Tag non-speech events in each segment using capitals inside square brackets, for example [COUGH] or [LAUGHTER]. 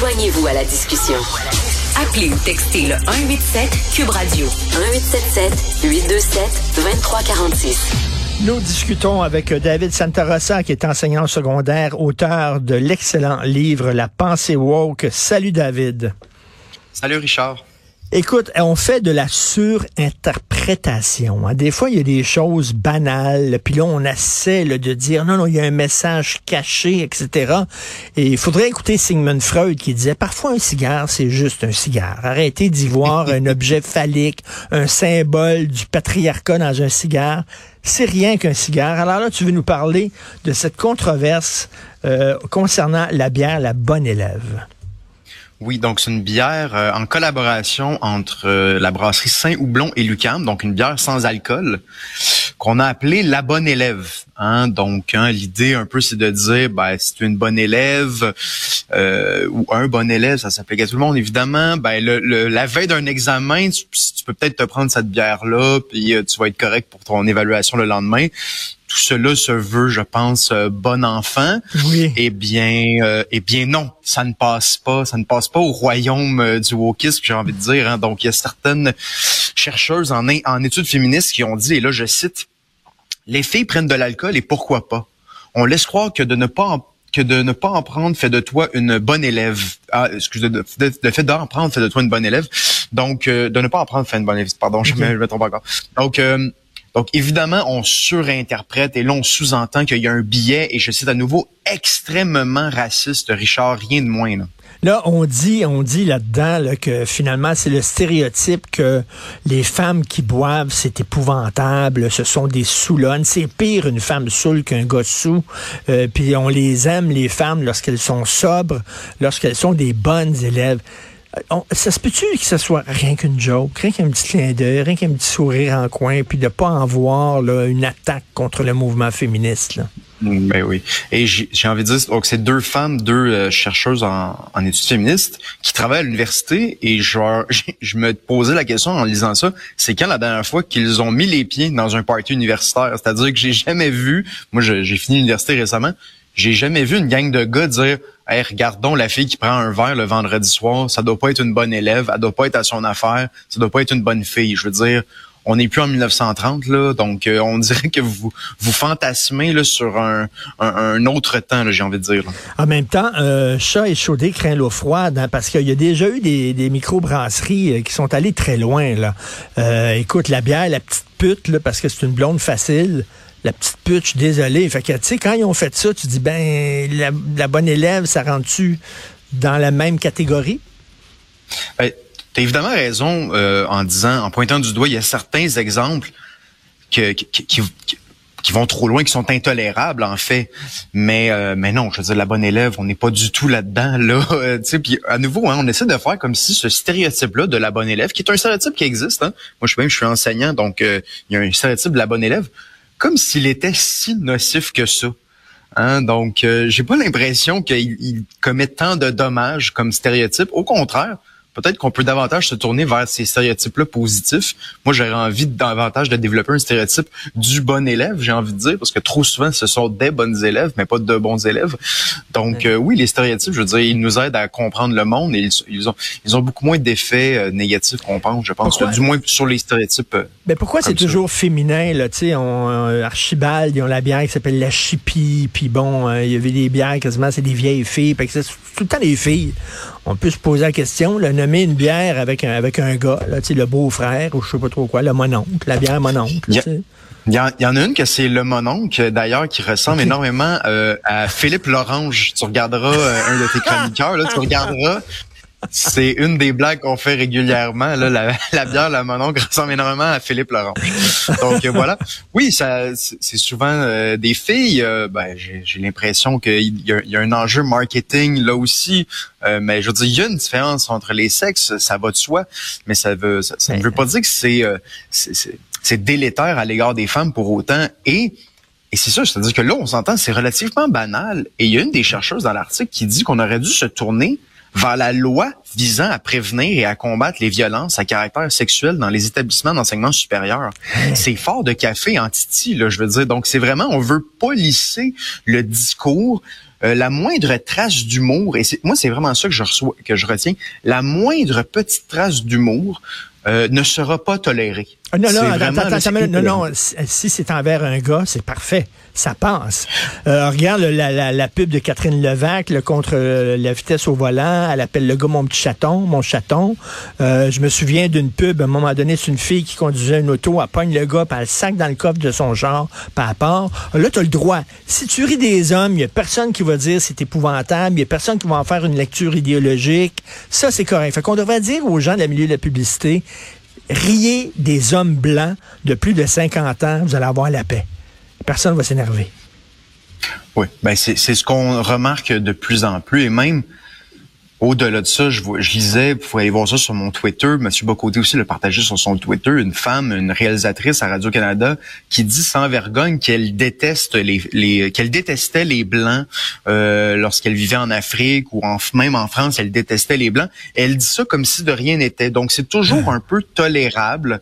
Joignez-vous à la discussion. Appelez ou textez le 187 Cube Radio 1877 827 2346. Nous discutons avec David Santarossa, qui est enseignant secondaire, auteur de l'excellent livre La pensée woke. Salut David. Salut Richard. Écoute, on fait de la surinterprétation. Hein. Des fois, il y a des choses banales, puis là, on essaie de dire non, non, il y a un message caché, etc. Et il faudrait écouter Sigmund Freud qui disait parfois un cigare, c'est juste un cigare. Arrêtez d'y voir un [LAUGHS] objet phallique, un symbole du patriarcat dans un cigare. C'est rien qu'un cigare. Alors là, tu veux nous parler de cette controverse euh, concernant la bière, la bonne élève. Oui, donc c'est une bière euh, en collaboration entre euh, la brasserie Saint-Houblon et Lucam, donc une bière sans alcool qu'on a appelée la bonne élève. Hein? Donc hein, l'idée un peu c'est de dire ben si tu es une bonne élève euh, ou un bon élève, ça s'applique à tout le monde évidemment. Ben le, la veille d'un examen, tu, tu peux peut-être te prendre cette bière là, puis tu vas être correct pour ton évaluation le lendemain tout cela se veut, je pense, euh, bon enfant. Oui. Eh bien, euh, eh bien non, ça ne passe pas, ça ne passe pas au royaume euh, du wokisme, j'ai envie de dire. Hein. Donc, il y a certaines chercheuses en, en études féministes qui ont dit, et là je cite, les filles prennent de l'alcool et pourquoi pas? On laisse croire que de ne pas en que de ne pas en prendre fait de toi une bonne élève. Ah, excusez, de, de, fait d'en prendre fait de toi une bonne élève. Donc, de ne pas en prendre fait une bonne élève. Pardon, je, me, je me trompe encore. Donc, donc, évidemment, on surinterprète et là, on sous-entend qu'il y a un billet, et je cite à nouveau, extrêmement raciste, Richard, rien de moins. Là. Là, on dit, on dit là-dedans que finalement, c'est le stéréotype que les femmes qui boivent, c'est épouvantable, ce sont des saoulonnes. C'est pire une femme saoule qu'un gars sous. Euh, puis on les aime, les femmes, lorsqu'elles sont sobres, lorsqu'elles sont des bonnes élèves. Euh, ça se peut-tu que ce soit rien qu'une joke, rien qu'un petit clin d'œil, rien qu'un petit sourire en coin, puis de pas en voir là, une attaque contre le mouvement féministe? Là? Ben oui. Et j'ai envie de dire, donc c'est deux femmes, deux euh, chercheuses en, études féministes qui travaillent à l'université et genre, [LAUGHS] je me posais la question en lisant ça, c'est quand la dernière fois qu'ils ont mis les pieds dans un party universitaire? C'est-à-dire que j'ai jamais vu, moi j'ai fini l'université récemment, j'ai jamais vu une gang de gars dire Hey, regardons la fille qui prend un verre le vendredi soir, ça doit pas être une bonne élève, elle doit pas être à son affaire, ça doit pas être une bonne fille. Je veux dire, on n'est plus en 1930 là, donc euh, on [LAUGHS] dirait que vous vous fantasmez là sur un, autre temps, j'ai envie de dire. En même temps, euh, chat et chaudé craint l'eau froide, hein, parce qu'il y a déjà eu des, des microbrasseries euh, qui sont allées très loin là. Euh, écoute, la bière, la petite pute là, parce que c'est une blonde facile la petite pute, je suis désolé. Fait que, tu sais, quand ils ont fait ça, tu dis, ben, la, bonne élève, ça rentre-tu dans la même catégorie? Ben, tu évidemment raison euh, en disant, en pointant du doigt, il y a certains exemples qui, vont trop loin, qui sont intolérables en fait. Mais euh, mais non, je veux dire, la bonne élève, on n'est pas du tout là-dedans là. [LAUGHS] sais, puis à nouveau, hein, on essaie de faire comme si ce stéréotype-là de la bonne élève, qui est un stéréotype qui existe. Hein. Moi, je suis même, je suis enseignant, donc euh, il y a un stéréotype de la bonne élève comme s'il était si nocif que ça. Hein? Donc, euh, j'ai pas l'impression qu'il commet tant de dommages comme stéréotype. Au contraire, peut-être qu'on peut davantage se tourner vers ces stéréotypes-là positifs. Moi, j'aurais envie davantage de développer un stéréotype du bon élève, j'ai envie de dire, parce que trop souvent, ce sont des bonnes élèves, mais pas de bons élèves. Donc, euh, oui, les stéréotypes, je veux dire, ils nous aident à comprendre le monde et ils, ont, ils ont beaucoup moins d'effets euh, négatifs qu'on pense, je pense, du moins sur les stéréotypes. Euh, mais pourquoi c'est toujours féminin, là, tu sais, on, Archibald, ils ont la bière qui s'appelle la chipie, puis bon, il y avait des bières quasiment, c'est des vieilles filles, puis c'est tout le temps des filles on peut se poser la question, le nommer une bière avec un, avec un gars, là, le beau-frère ou je sais pas trop quoi, le mononcle, la bière mononcle. Il y, y, en a une que c'est le mononcle, d'ailleurs, qui ressemble énormément euh, à Philippe Lorange. Tu regarderas euh, un de tes [LAUGHS] chroniqueurs, là, tu regarderas c'est une des blagues qu'on fait régulièrement. Là, la, la bière, la mononcle ressemble énormément à Philippe Laurent. Donc euh, voilà. Oui, ça, c'est souvent euh, des filles. Euh, ben, j'ai l'impression qu'il y, y, a un enjeu marketing là aussi. mais je veux dire, il y a une différence entre les sexes, ça va de soi, mais ça veut, ça, ne veut pas dire que c'est c'est délétère à l'égard des femmes pour autant. Et et c'est ça, c'est-à-dire que là, on s'entend, c'est relativement banal. Et il y a une des chercheuses dans l'article qui dit qu'on aurait dû se tourner vers la loi visant à prévenir et à combattre les violences à caractère sexuel dans les établissements d'enseignement supérieur. C'est fort de café en titi, là, je veux dire. Donc, c'est vraiment, on veut polisser le discours euh, la moindre trace d'humour, et moi c'est vraiment ça que je reçois, que je retiens, la moindre petite trace d'humour euh, ne sera pas tolérée. Ah, non, non, attends, attends, non, non, si c'est envers un gars, c'est parfait. Ça passe. Euh, regarde la, la, la, pub de Catherine Levac contre euh, la vitesse au volant. Elle appelle le gars mon petit chaton, mon chaton. Euh, je me souviens d'une pub, à un moment donné, c'est une fille qui conduisait une auto, elle pogne le gars, puis elle sac dans le coffre de son genre, par part. Là, tu as le droit. Si tu ris des hommes, il n'y a personne qui va dire c'est épouvantable, il n'y a personne qui va en faire une lecture idéologique. Ça, c'est correct. Fait qu'on devrait dire aux gens de la milieu de la publicité, riez des hommes blancs de plus de 50 ans, vous allez avoir la paix. Personne ne va s'énerver. Oui, ben c'est ce qu'on remarque de plus en plus et même au-delà de ça, je, je lisais, vous pouvez aller voir ça sur mon Twitter, Monsieur Bocoté aussi l'a partagé sur son Twitter, une femme, une réalisatrice à Radio-Canada qui dit sans vergogne qu'elle déteste les, les qu'elle détestait les Blancs euh, lorsqu'elle vivait en Afrique ou en, même en France, elle détestait les Blancs. Elle dit ça comme si de rien n'était. Donc c'est toujours un peu tolérable.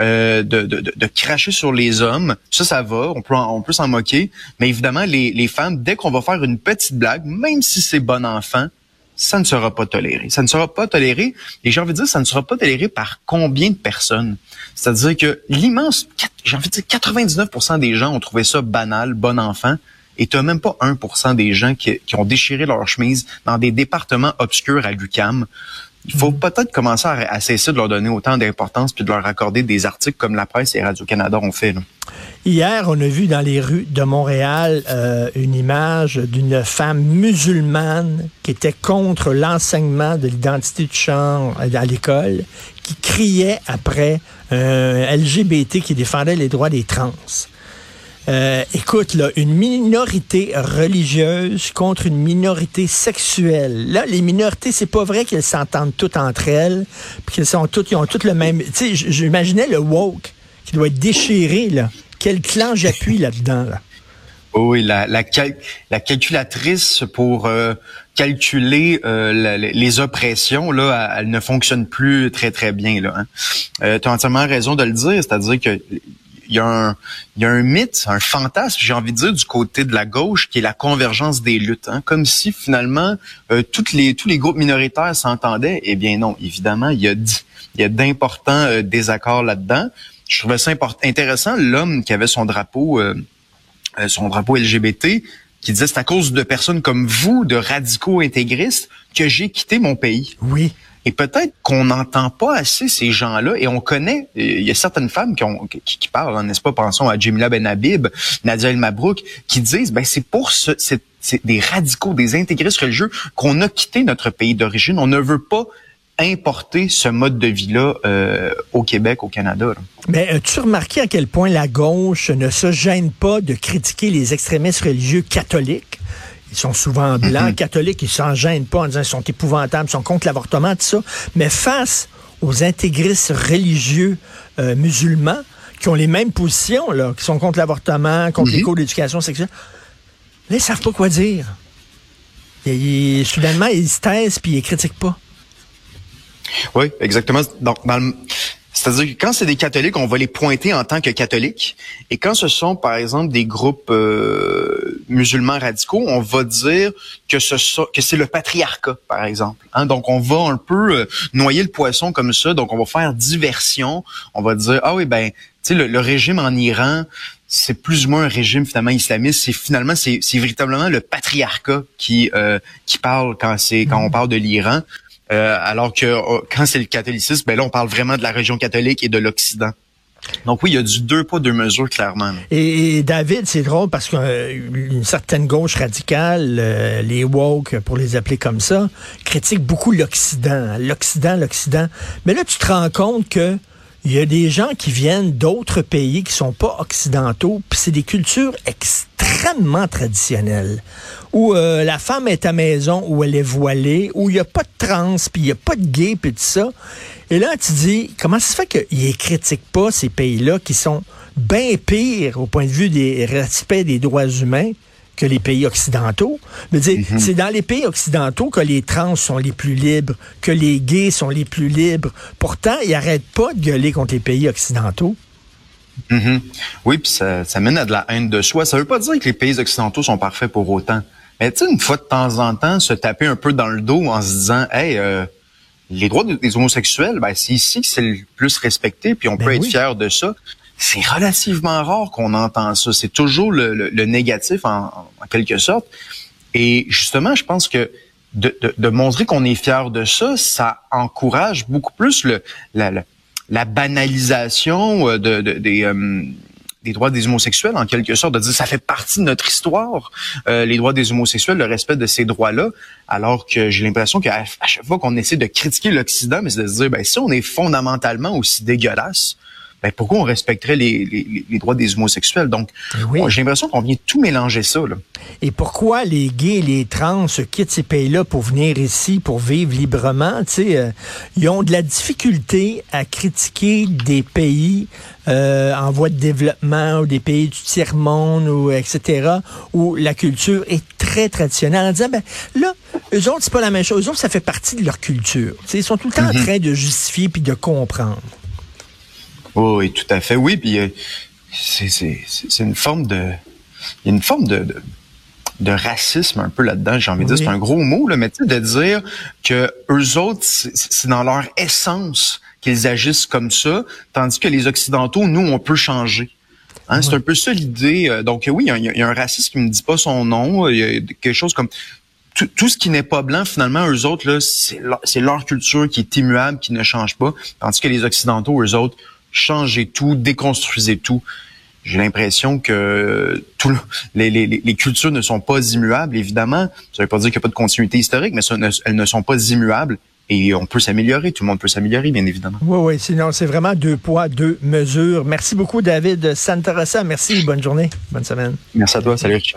Euh, de, de, de, cracher sur les hommes, ça, ça va, on peut, on peut s'en moquer, mais évidemment, les, les femmes, dès qu'on va faire une petite blague, même si c'est bon enfant, ça ne sera pas toléré. Ça ne sera pas toléré, et j'ai envie de dire, ça ne sera pas toléré par combien de personnes? C'est-à-dire que l'immense, j'ai envie de dire, 99% des gens ont trouvé ça banal, bon enfant, et tu même pas 1% des gens qui, ont déchiré leur chemise dans des départements obscurs à l'UCAM. Il faut peut-être commencer à, cesser de leur donner autant d'importance puis de leur accorder des articles comme la presse et Radio-Canada ont fait. Hier, on a vu dans les rues de Montréal euh, une image d'une femme musulmane qui était contre l'enseignement de l'identité de genre à l'école, qui criait après un LGBT qui défendait les droits des trans. Euh, écoute, là, une minorité religieuse contre une minorité sexuelle. Là, les minorités, c'est pas vrai qu'elles s'entendent toutes entre elles, puis qu'elles sont toutes, ils ont toutes le même. Tu sais, j'imaginais le woke qui doit être déchiré là. Quel clan j'appuie là-dedans là? Oui, la, la, la calculatrice pour euh, calculer euh, les oppressions, là, elle, ne fonctionne plus très, très bien. Là, hein. euh, tu as entièrement raison de le dire, c'est-à-dire que y, a un, y a un mythe, un fantasme, j'ai envie de dire, du côté de la gauche, qui est la convergence des luttes. Hein, comme si finalement euh, toutes les, tous les groupes minoritaires s'entendaient. Eh bien non, évidemment, il y a, il y a d'importants euh, désaccords là-dedans. Je trouvais ça intéressant, l'homme qui avait son drapeau, euh, son drapeau LGBT, qui disait c'est à cause de personnes comme vous, de radicaux intégristes, que j'ai quitté mon pays. Oui. Et peut-être qu'on n'entend pas assez ces gens-là et on connaît, il y a certaines femmes qui, ont, qui, parlent, hein, n'est-ce pas, pensons à Jimila Ben Habib, Nadia El Mabrouk, qui disent, ben c'est pour ce, c'est, des radicaux, des intégristes religieux qu'on a quitté notre pays d'origine. On ne veut pas importer ce mode de vie-là euh, au Québec, au Canada. Mais as-tu remarqué à quel point la gauche ne se gêne pas de critiquer les extrémistes religieux catholiques? Ils sont souvent blancs, mm-hmm. catholiques, ils s'en gênent pas en disant qu'ils sont épouvantables, ils sont contre l'avortement, tout ça. Mais face aux intégristes religieux euh, musulmans, qui ont les mêmes positions, là, qui sont contre l'avortement, contre les mm-hmm. cours d'éducation sexuelle, là, ils savent pas quoi dire. Et, soudainement, ils se taisent puis ils critiquent pas. Oui, exactement. Donc, c'est-à-dire que quand c'est des catholiques, on va les pointer en tant que catholiques. Et quand ce sont, par exemple, des groupes euh, musulmans radicaux, on va dire que ce que c'est le patriarcat, par exemple. Hein. Donc, on va un peu euh, noyer le poisson comme ça. Donc, on va faire diversion. On va dire, ah oui, ben, tu sais, le, régime en Iran, c'est plus ou moins un régime finalement islamiste. C'est finalement c'est, véritablement le patriarcat qui euh, qui parle quand c'est quand on parle de l'Iran. Euh, alors que oh, quand c'est le catholicisme, ben là, on parle vraiment de la région catholique et de l'Occident. Donc oui, il y a du deux pas, deux mesures, clairement. Et, David, c'est drôle parce qu'une euh, certaine gauche radicale, euh, les woke, pour les appeler comme ça, critique beaucoup l'Occident. L'Occident, l'Occident. Mais là, tu te rends compte que il y a des gens qui viennent d'autres pays qui sont pas occidentaux, puis c'est des cultures extrêmement traditionnelles, où euh, la femme est à maison, où elle est voilée, où il n'y a pas de trans, puis il n'y a pas de gay, puis tout ça. Et là, tu dis, comment ça se fait qu'ils ne critiquent pas ces pays-là qui sont bien pires au point de vue des respects des droits humains? Que les pays occidentaux. Mhm. c'est dans les pays occidentaux que les trans sont les plus libres, que les gays sont les plus libres. Pourtant, ils n'arrêtent pas de gueuler contre les pays occidentaux. Mhm. Oui, puis ça, mène à de la haine de soi. Ça veut pas dire que les pays occidentaux sont parfaits pour autant. Mais tu sais, une fois de temps en temps, se taper un peu dans le dos en se disant, hey, euh, les droits des homosexuels, ben, c'est ici que c'est le plus respecté, puis on Ben peut être fier de ça. C'est relativement rare qu'on entend ça. C'est toujours le, le- le négatif en, en quelque sorte. Et justement, je pense que de, de- de montrer qu'on est fier de ça, ça encourage beaucoup plus le, la, la, banalisation euh, de, de- des, euh, des droits des homosexuels, en quelque sorte, de dire ça fait partie de notre histoire, euh, les droits des homosexuels, le respect de ces droits-là, alors que j'ai l'impression qu'à chaque fois qu'on essaie de critiquer l'Occident, mais c'est de se dire, ben, si on est fondamentalement aussi dégueulasse, ben, pourquoi on respecterait les, les, les droits des homosexuels? Donc, Eh oui. j'ai l'impression qu'on vient tout mélanger ça. Là. Et pourquoi les gays et les trans quittent ces pays-là pour venir ici, pour vivre librement? Euh, ils ont de la difficulté à critiquer des pays euh, en voie de développement ou des pays du tiers-monde, ou etc., où la culture est très traditionnelle. En disant, ben là, eux autres, c'est pas la même chose. Eux autres, ça fait partie de leur culture. Tu sais, ils sont tout le temps en train de justifier puis de comprendre. Oh, oui, tout à fait. Oui, puis euh, c'est une forme de... Il y a une forme de, de, de racisme un peu là-dedans, j'ai envie de Oui. dire. C'est un gros mot, là, mais tu sais, de dire que eux autres, c'est dans leur essence qu'ils agissent comme ça, tandis que les Occidentaux, nous, on peut changer. Hein, C'est un peu ça l'idée. Euh, Donc oui, il y, a, il y a un raciste qui me dit pas son nom. Il y a quelque chose comme tout, tout ce qui n'est pas blanc, finalement, eux autres, là, c'est leur, c'est leur culture qui est immuable, qui ne change pas. Tandis que les Occidentaux, eux autres, changez tout, déconstruisez tout. J'ai l'impression que tout le- les, les, les cultures ne sont pas immuables, évidemment. Ça veut pas dire qu'il n'y a pas de continuité historique, mais ça ne- elles ne sont pas immuables. Et on peut s'améliorer, tout le monde peut s'améliorer, bien évidemment. Oui, oui, sinon, c'est vraiment deux poids, deux mesures. Merci beaucoup, David Santarossa. Merci, bonne journée, bonne semaine. Merci à toi, salut.